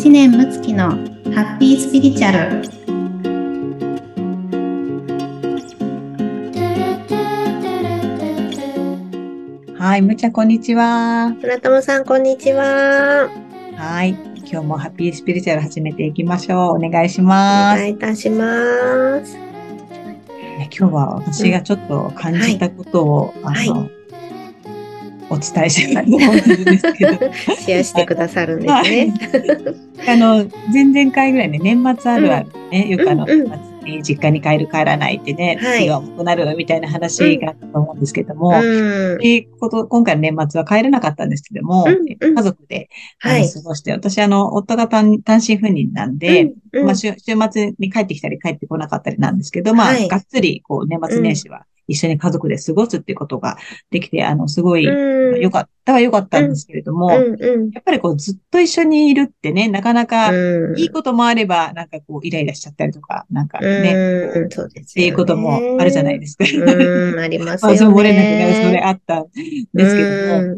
知念睦月のハッピースピリチュアルはい、むちゃんこんにちは。村友さん、こんにちは。はい、今日もハッピースピリチュアル始めていきましょう。お願いしおます。願いいたします。ね今日は私がちょっと感じたことを、はいあの、お伝えしたいと思うんですけど、シェアしてくださるんですね。あの、前々回ぐらいね、年末あるあるね、よくあの、うんうん。実家に帰る帰らないってね、はい。気が重くなるみたいな話があったと思うんですけども、うん。でこと今回の年末は帰れなかったんですけども、うんうん。家族で、はい。過ごして、私あの、夫が単単身赴任なんで、うん。まあ、週週末に帰ってきたり帰ってこなかったりなんですけど、まあ、はい。がっつり、こう、年末年始は一緒に家族で過ごすっていうことができて、あの、すごい、うん良かったは良かったんですけれども、やっぱりこう、ずっと一緒にいるってね、なかなか、うんいいこともあれば、なんかこう、イライラしちゃったりとか、なんかね、そうですっていうこともあるじゃないですか。うん、あります まあ、よね。そう漏れなくなる、それあったんですけ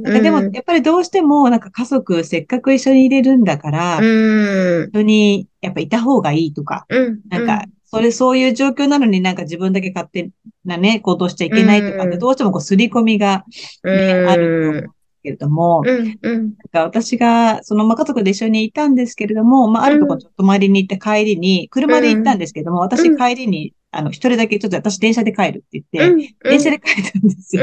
ども。でも、やっぱりどうしても、なんか家族、せっかく一緒にいれるんだから、うん。一緒に、やっぱいた方がいいとか、うん。なんか、それ、そういう状況なのになんか自分だけ勝手なね、行動しちゃいけないとかって、うん。どうしてもこう、刷り込みが、うん、ね、あるんですけれども、うん、うん。なんか私が、その、まあ、家族で一緒にいたんですけれども、まあ、あるところちょっと泊まりに行って帰りに、車で行ったんですけども、私うん。帰りに、あの、一人だけ、ちょっと私電車で帰るって言って、うん、電車で帰ったんですよ。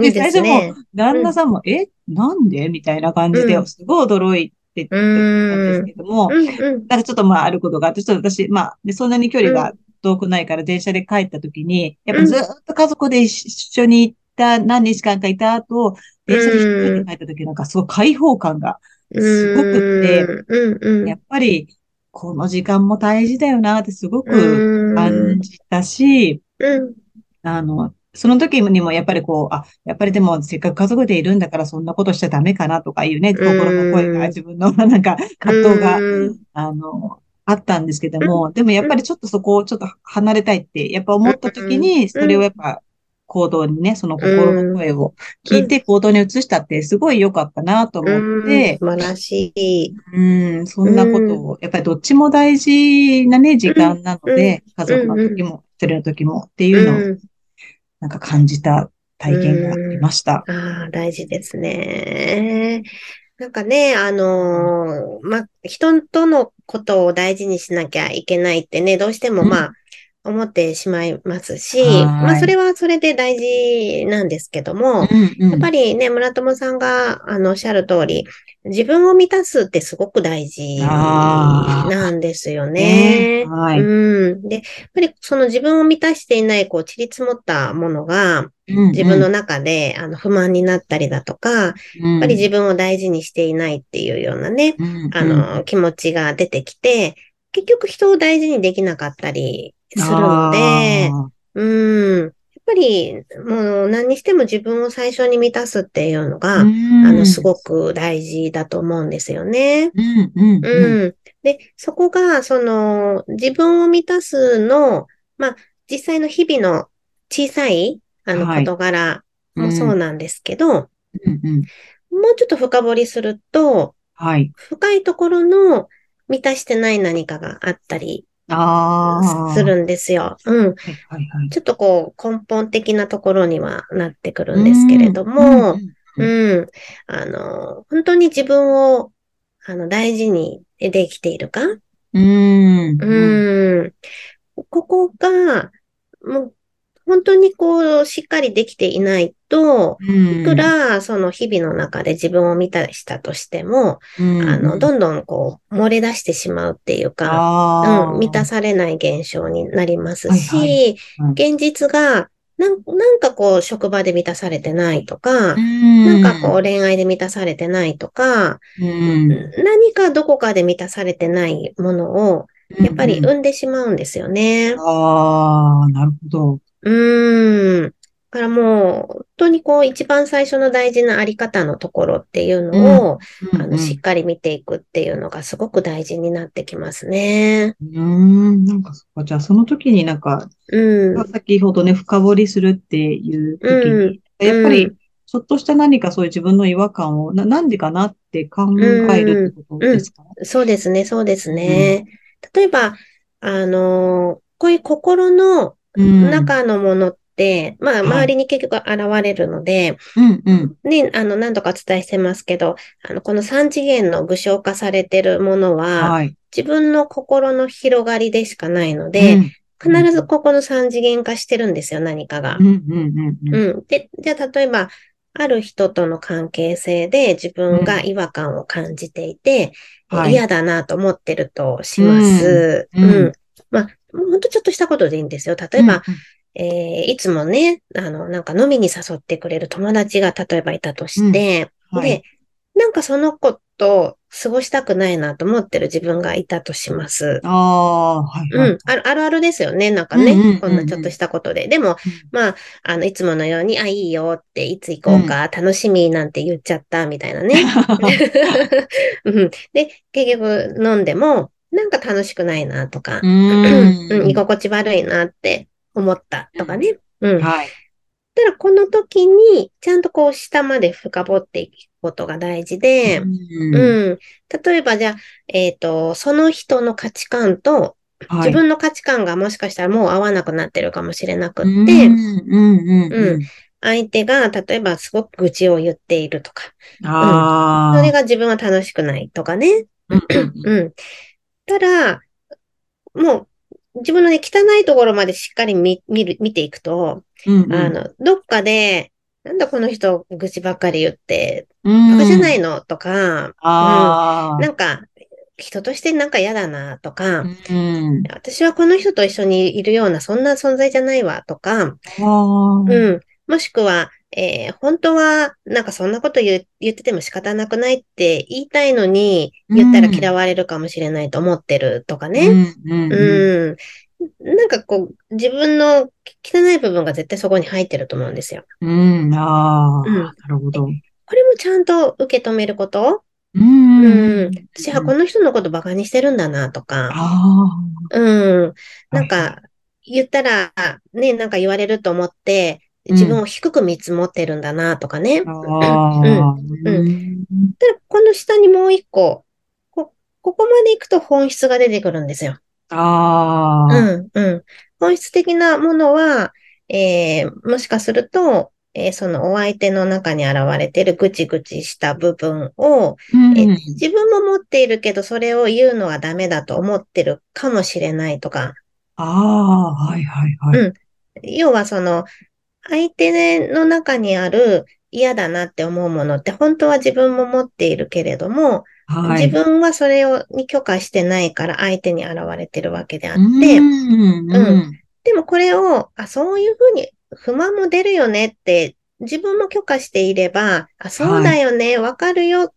です最初ね。旦那さんも、え、なんで？みたいな感じでう、ん。すごい驚いてたんですけども。なんかちょっとまああることがあって、ちょっと私、まあ、でそんなに距離が遠くないから電車で帰った時に、やっぱずっと家族で一緒に行った、何日間かいた後、電車で一人で帰った時なんかすごい開放感がすごくって。やっぱりこの時間も大事だよなってすごく感じたし、うん、あの、その時にもやっぱりこう、あ、やっぱりでもせっかく家族でいるんだからそんなことしちゃダメかなとかいうね、心の声が自分の なんか葛藤が、うん。あの、あったんですけども、でもやっぱりちょっとそこをちょっと離れたいって、やっぱ思った時に、それをやっぱ行動にね、その心の声を聞いて行動に移したってすごい良かったなと思って素、晴らしい。うん、そんなことを、やっぱりどっちも大事なね、時間なので、家族の時も、一人の時もっていうのをうんなんか感じた体験がありました。ああ、大事ですね。なんかね、あのーま、人とのことを大事にしなきゃいけないってね、どうしてもうんまあ、思ってしまいますし、はい。まあ、それはそれで大事なんですけども、うんやっぱりね、村友さんが、あの、おっしゃる通り、自分を満たすってすごく大事なんですよね。はい。うん。で、やっぱりその自分を満たしていない、こう、散り積もったものが、自自分の中で、あの、不満になったりだとか、やっやぱり自分を大事にしていないっていうようなね、あの、気持ちが出てきて、結局人を大事にできなかったりするので、うん。やっぱり、もう何にしても自分を最初に満たすっていうのが、あの、すごく大事だと思うんですよね。うん、うん、うん。うん。で、そこが、その、自分を満たすの、まあ、実際の日々の小さい、あの、はい事柄もそうなんですけど、うん、うん。もうちょっと深掘りすると、はい。深いところの満たしてない何かがあったりああ。するんですよ。うん。はい、はい、はい。ちょっとこう、根本的なところにはなってくるんですけれども、うん、うん。あの、本当に自分を、あの、大事にできているか？うん。うん。ここが、もう、本当にこう、しっかりできていないと、うん。いくら、その日々の中で自分を満たしたとしても、うん、あの、どんどんこう、漏れ出してしまうっていうか。うん、満たされない現象になりますはいし、うん現実が、なんなんかこう、職場で満たされてないとか、うん、なんかこう、恋愛で満たされてないとか、うん、何かどこかで満たされてないものを、やっぱりうん生んでしまうんですよね。ああ、なるほど。うーん。だからもう、本当にこう、一番最初の大事なあり方のところっていうのを、あの、しっかり見ていくっていうのがすごく大事になってきますね。うん、なんかそっか、じゃあその時になんか、うん。先ほどね、深掘りするっていう時に、やっぱり、ちょっとした何かそういう自分の違和感を、な、なんでかなっって考えるってことですか、そうですね、そうですね。例えば、あの、こういう心のうん中のものって、まあ、はい周りに結局現れるので、うんうん。ね、あの、何度かお伝えしてますけど、あの、この三次元の具象化されてるものは、はい。自分の心の広がりでしかないので、うん必ずここの三次元化してるんですよ、何かがう。んうんうんうん。うん。で、じゃあ例えば、ある人との関係性で自分が違和感を感じていて、はい嫌だなと思ってるとします。ううんほんとちょっとしたことでいいんですよ。例えば、うんえーいつもね、あの、なんか飲みに誘ってくれる友達が例えばいたとして、うんはいで、なんかその子と過ごしたくないなと思ってる自分がいたとします。ああ、はい、はい。うん。あるあるあるですよね。なんかね、うんうんうんうんこんなちょっとしたことで。でも、まあ、あの、いつものように、あ、いいよって、いつ行こうか、楽しみなんて言っちゃった、みたいなね。うんで、結局飲んでも、なんか楽しくないなとか、ううん、ん。居心地悪いなって思ったとかね。うん。はい。ただ、この時に、ちゃんとこう、下まで深掘っていくことが大事で、うんうん。例えば、じゃあ、えっと、その人の価値観と、はい自分の価値観がもしかしたらもう合わなくなってるかもしれなくうんって、うんうんうん。相手が例えばすごく愚痴を言っているとか、ああ。それが自分は楽しくないとかね。うんうんうん。ただ、もう自分のね、汚いところまでしっかり見見る見ていくと、うんうん。あの、どっかで、なんだこの人愚痴ばっかり言って、うん、バカじゃないの？とか、ああ。なんか、人としてなんか嫌だなとか、うん。私はこの人と一緒にいるようなそんな存在じゃないわとか、ああ。うん。もしくは、えー本当は、なんかそんなこと言う言ってても仕方なくないって言いたいのに、言ったら嫌われるかもしれないと思ってるとかね。うんうんうん。うん。なんかこう、自分の汚い部分が絶対そこに入ってると思うんですよ。うん、ああ、うんなるほど。これもちゃんと受け止めること？うん。うん。私はこの人のことバカにしてるんだなとか。あうん。あ。なんか、言ったら、ね、なんか言われると思って、自分を低く見積もってるんだなとかね。うん。ただ、この下にもう一個、こ、ここまで行くと本質が出てくるんですよ。ああ。うん、うん。本質的なものは、えー、もしかすると、えーそのお相手の中に現れているぐちぐちした部分を、うんえ自分も持っているけど、それを言うのはダメだと思ってるかもしれないとか、ああ、はいはいはい。うん要はその、相手の中にある嫌だなって思うものって本当は自分も持っているけれども、はい。自分はそれをに許可してないから相手に現れてるわけであって、うん、うん。でもこれを、あ、そういうふうに不満も出るよねって、自分も許可していれば、あ、そうだよね、わ、かるよっ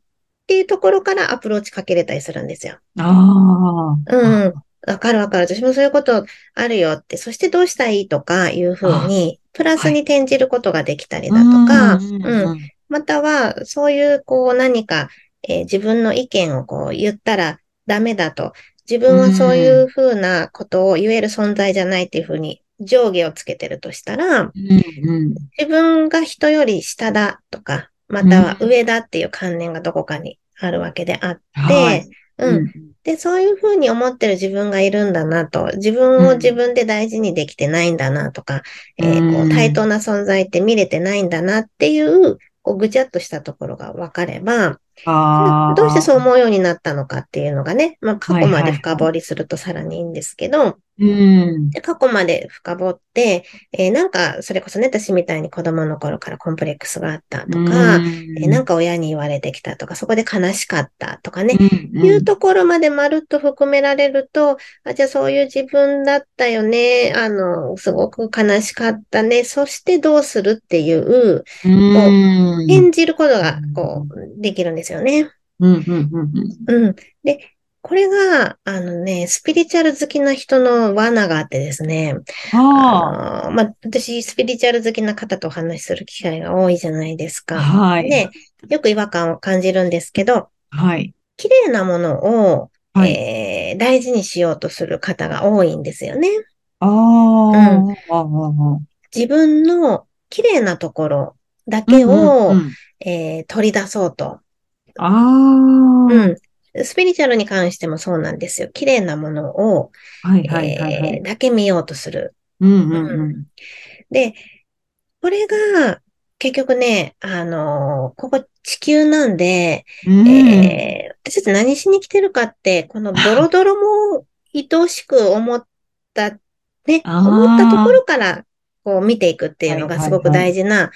ていうところからアプローチかけれたりするんですよ。ああ。うん。わかるわかる。私もそういうことあるよって、そしてどうしたらいいとかいうふうに、プラスに転じることができたりだとか、うんうん。または、そういう、こう、何か、えー自分の意見をこう言ったらダメだと。自分はそういうふうなことを言える存在じゃないっていうふうに上下をつけてるとしたら、うんうん。自分が人より下だとか、または上だっていう観念がどこかにあるわけであって、はい。うん。で、そういうふうに思ってる自分がいるんだなと、自分を自分で大事にできてないんだなとか、うんえーこう対等な存在って見れてないんだなっていう、こうぐちゃっとしたところが分かれば。どうしてそう思うようになったのかっていうのがね、まあ過去まはいはいはいで深掘りするとさらにいいんですけど、うん。で過去まで深掘って、えーなんかそれこそね、私みたいに子供の頃からコンプレックスがあったとか、えーなんか親に言われてきたとか、そこで悲しかったとかね、うんいうところまでまるっと含められると、あ、じゃあそういう自分だったよね。あの、すごく悲しかったね。そしてどうするっていう、うん。演じることが、こう、できるんですよね。うんうんうんうん。うん。で、これが、あのね、スピリチュアル好きな人の罠があってですね。ああのまあ、私、スピリチュアル好きな方とお話しする機会が多いじゃないですあ。か。はい。で、よく違和感を感じるんですけど、はい。綺麗なものを、はい。えー大事にしようとする方が多いんですよね。ああ。ああ。自分の綺麗なところだけを、うんうんえー取り出そうとああ。うん。スピリチュアルに関してもそうなんですよ。綺麗なものを、はいはいはいはい。えーだけ見ようとする。うんうんうん。で、これが、結局ね、あのここ地球なんで、うんえー私たち何しに来てるかって、このドロドロも愛おしく思った、ね、思ったところから、こう見ていくっていうのがすごく大事な、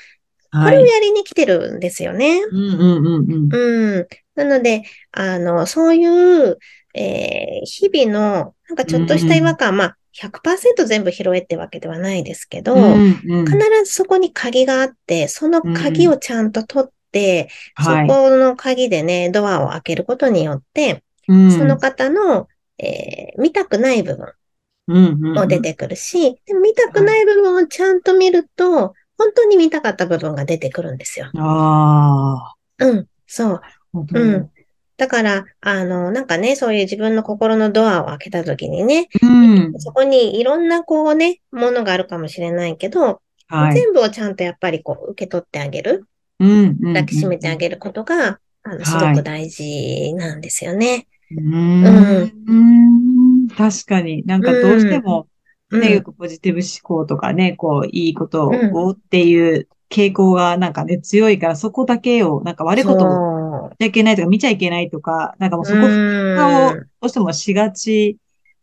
こはい。れをやりに来てるんですよね。うんうんうんうん。うん。なので、あの、そういう、えー日々の、なんかちょっとした違和感、まあ、100%全部拾えってわけではないですけど、うんうん必ずそこに鍵があって、その鍵をちゃんと取って、はいそこの鍵でね、ドアを開けることによって、うんその方の、えー見たくない部分うんうんうんも出てくるし、でも見たくない部分をちゃんと見ると、本当に見たかった部分が出てくるんですよ。ああ。うん、そう。うん。だから、あの、なんかね、そういう自分の心のドアを開けたときにね、うん。そこにいろんなこうね、ものがあるかもしれないけど、はい。全部をちゃんとやっぱりこう受け取ってあげる、うんうん。抱きしめてあげることが、あの、すごく大事なんですよね。うーん。うん。確かに。なんかどうしても、うんね、よくポジティブ思考とかね、こう、いいことうんをっていう傾向がなんかね、強いから、そこだけを、なんか悪いことをそしちゃいけないとか、見ちゃいけないとか、なんかもうう。そこ、うんをどうしてもしがち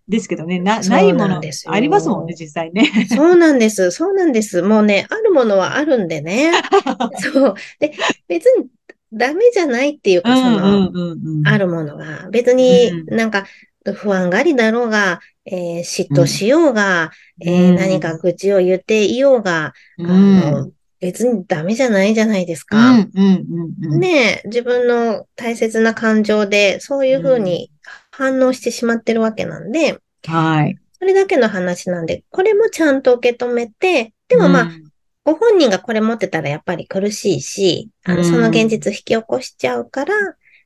ですけどね、な、ないものありますもんね、実際ね。そうなんです。そうなんです。もうね、あるものはあるんでね。そう。で、別にダメじゃないっていううか、その、んうんうんうん。あるものが、別にうんなんか不安がりだろうが、えー嫉妬しようが、えーうん何か愚痴を言っていようが、うん。あの、別にダメじゃないじゃないですうか。んうんうんうん。ねえ、自分の大切な感情で、そういうふうに反応してしまってるわけなんで、はい。それだけの話なんで、これもちゃんと受け止めて、でもまあ、うんご本人がこれ持ってたらやっぱり苦しいし、あの、うんその現実引き起こしちゃうから、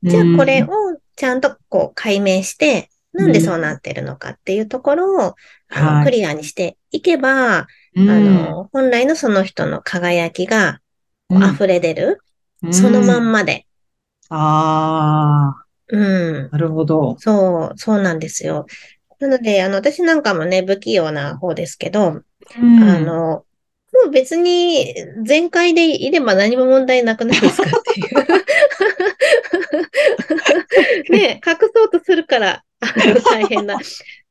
じゃあこれをちゃんとこう解明して、なんでそうなってるのかっていうところを、あのはいクリアにしていけば、うんあの、本来のその人の輝きが溢れ出る、うんそのまんまで。あうんあ、。なるほど。そう、そうなんですよ。なので、あの、私なんかもね、不器用な方ですけど、うんあの、もう別に全開でいれば何も問題なくないですかっていう。ね、隠そうとするから、大変な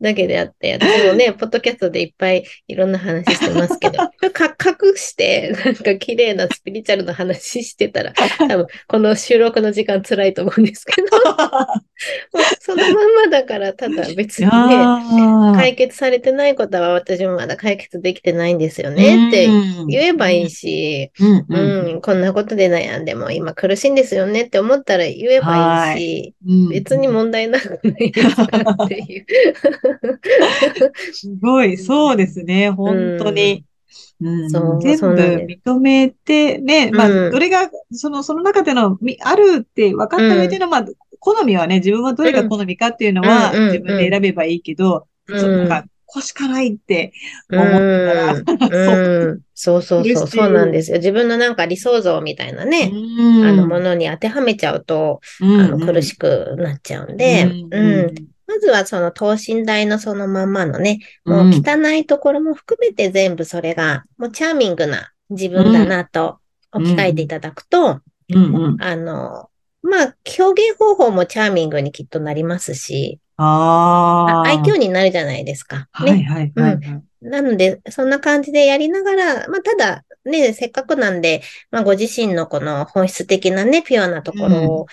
だけであって、私もね、ポッドキャストでいっぱいいろんな話してますけど、か隠して、なんか綺麗なスピリチュアルな話してたら、多分この収録の時間辛いと思うんですけど、そのまんまだから、ただ別にね、解決されてないことは私もまだ解決できてないんですよねって言えばいいし、うんこんなことで悩んでも今苦しいんですよねって思ったら言えばいいし、うん。別に問題なくないですか？っていう。すごい、そうですね、本当に。うん。そう全部認めて、ね、まあ、うん。どれが、その、その中での、みあるって分かった上での、まあ、好みはね、自分はどれが好みかっていうのは、自分で選べばいいけど、うん。そうなんか、こしかないって思ってたら、うん。う。んそうそうそう、そうなんですよ。自分のなんか理想像みたいなね、うん。あのものに当てはめちゃうと、うんあの苦しくなっちゃうんで、うんまずはその等身大のそのまんまのね、もう汚いところも含めて全部それが、もうチャーミングな自分だなと置き換えていただくと。あの、まあ、表現方法もチャーミングにきっとなりますし、ああ。愛嬌になるじゃないですか。はいね。はいはいはい。なので、そんな感じでやりながら、まあ、ただ、ね、せっかくなんで、まあ、ご自身のこの本質的なね、ピュアなところ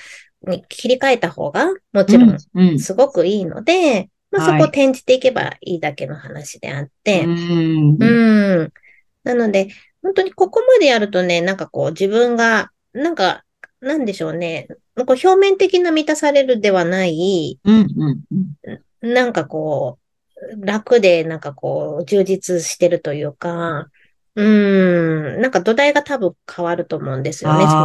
に切り替えた方が、もちろん、うん、すごくいいので、まあ、そこを転じていけばいいだけの話であって、うんうん。なので、本当にここまでやるとね、なんかこう自分が、なんか、なんでしょうね、こう表面的な満たされるではない、うんうんうん。なんかこう、楽で、なんかこう、充実してるというか、うん、なんか土台が多分変わると思うんですよね、そうする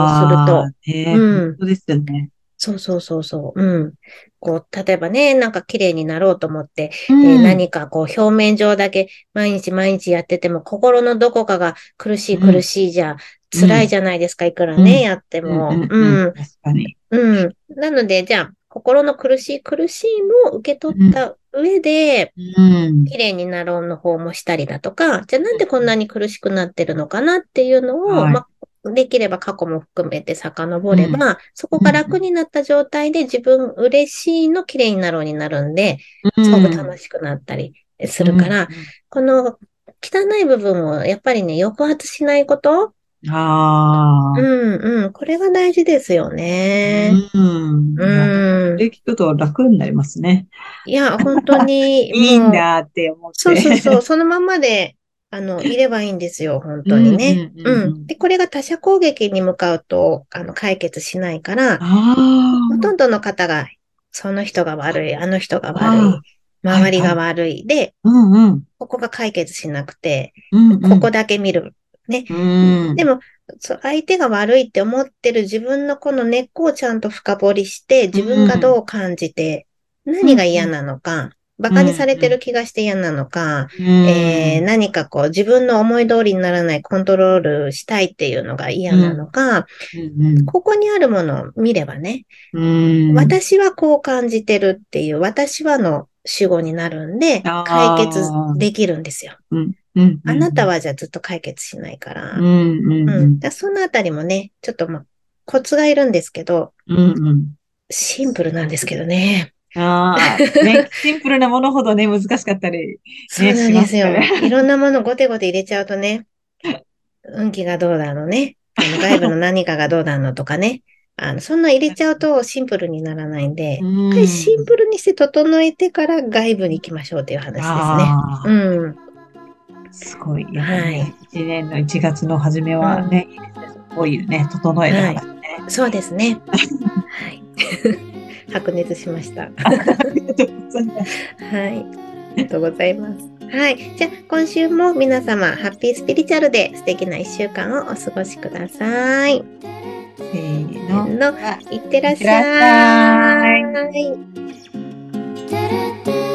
と。あーねうん。本当ですよね。そうそうそうそう。うん。こう、例えばね、なんか綺麗になろうと思って、うんえー何かこう表面上だけ毎日毎日やってても心のどこかが苦しいうん苦しいじゃ辛いじゃないですか、いくらね、うんやっても。うんううんん。確かに。うん。なので、じゃあ、心の苦しい苦しいも受け取った上で、うん。綺麗になろうの方もしたりだとか、じゃあなんでこんなに苦しくなってるのかなっていうのを、はいまあ、できれば過去も含めて遡れば、そこが楽になった状態で自分嬉しいの綺麗になろうになるんで、すごく楽しくなったりするから、この汚い部分をやっぱりね、抑圧しないこと、うん。ああ。うんうん、これが大事ですよね。うん。うん。で、聞くと楽になりますね。いや、本当に、いいんだって思って。そうそうそう、そのままで、あの、いればいいんですよ、本当にね。うんうんうん。で、これが他者攻撃に向かうと、あの、解決しないから、あほとんどの方が、その人が悪い、あの人が悪いあ、周りが悪い、で、あ。うんうん。ここが解決しなくて、うんうん。ここだけ見る。うん。でも、相手が悪いって思ってる自分のこの根っこをちゃんと深掘りして、自分がどう感じて、何が嫌なのか、馬鹿にされてる気がして嫌なのか、えー何かこう自分の思い通りにならないコントロールしたいっていうのが嫌なのか、うんここにあるものを見ればね、うん。私はこう感じてるっていう、私はの主語になるんで、解決できるんですよ。うんうん。あなたはじゃあずっと解決しないから。うんそのあたりもね、ちょっとまあ、コツがいるんですけど、うんうん。シンプルなんですけどね。ああ、ね、シンプルなものほどね、難しかったり。そうなんですよ。いろんなものごてごて入れちゃうとね、運気がどうだのね、あの外部の何かがどうだのとかね、あのそんな入れちゃうとシンプルにならないんで、うん一回シンプルにして整えてから外部に行きましょうという話ですね。うん。すごい。やっぱりね、1年の1月の初めはね、いいですね。こういうね、整える話ね。そうですね。はい。白熱しました。ありがとうございます。はい。ありがとうございます。はい。じゃあ、今週も皆様、ハッピースピリチュアルで素敵な一週間をお過ごしください。せーせの。ーの、いってらっしゃゃい。